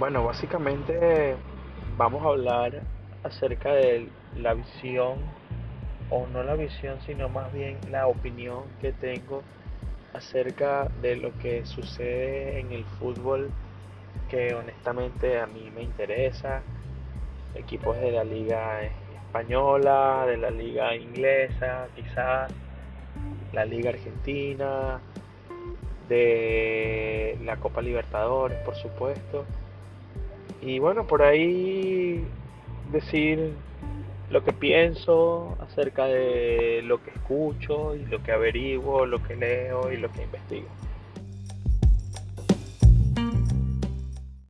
Bueno, básicamente vamos a hablar acerca de la visión, o no la visión, sino más bien la opinión que tengo acerca de lo que sucede en el fútbol que honestamente a mí me interesa. Equipos de la liga española, de la liga inglesa, quizás la liga argentina, de la Copa Libertadores, por supuesto. Y bueno, por ahí decir lo que pienso acerca de lo que escucho y lo que averiguo, lo que leo y lo que investigo.